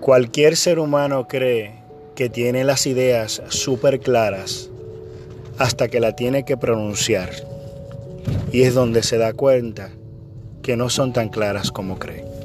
Cualquier ser humano cree que tiene las ideas súper claras hasta que la tiene que pronunciar. Y es donde se da cuenta que no son tan claras como cree.